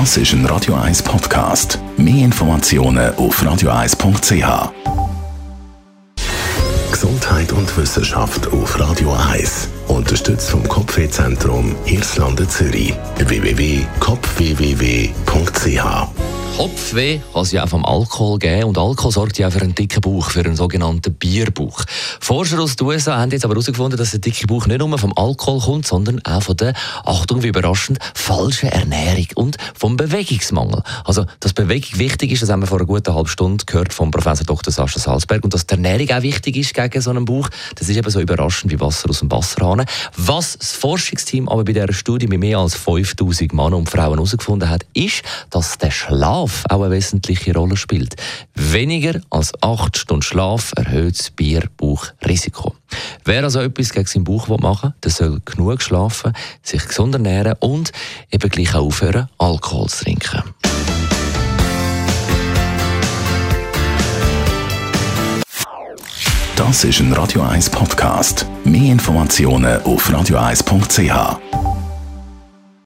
Das ist ein Radio 1 Podcast. Mehr Informationen auf radio1.ch. Gesundheit und Wissenschaft auf Radio 1. Unterstützt vom Kopfwehzentrum Irlande Zürich. www.kopfwww.ch Kopfweh kann es ja auch vom Alkohol geben und Alkohol sorgt ja für einen dicken Bauch, für einen sogenannten Bierbauch. Forscher aus den USA haben jetzt aber herausgefunden, dass der dicke Bauch nicht nur vom Alkohol kommt, sondern auch von der, Achtung, wie überraschend, falschen Ernährung und vom Bewegungsmangel. Also, dass Bewegung wichtig ist, das haben wir vor einer guten halben Stunde gehört vom Professor Dr. Sascha Salzberg und dass die Ernährung auch wichtig ist gegen so einen Bauch, das ist eben so überraschend wie Wasser aus dem Wasserhahn. Was das Forschungsteam aber bei dieser Studie mit mehr als 5000 Männern und Frauen herausgefunden hat, ist, dass der Schlaf auch eine wesentliche Rolle spielt. Weniger als acht Stunden Schlaf erhöht das Bierbauchrisiko. Wer also etwas gegen seinen Bauch machen will, der soll genug schlafen, sich gesund ernähren und eben gleich auch aufhören, Alkohol zu trinken. Das ist ein Radio 1 Podcast. Mehr Informationen auf radio1.ch.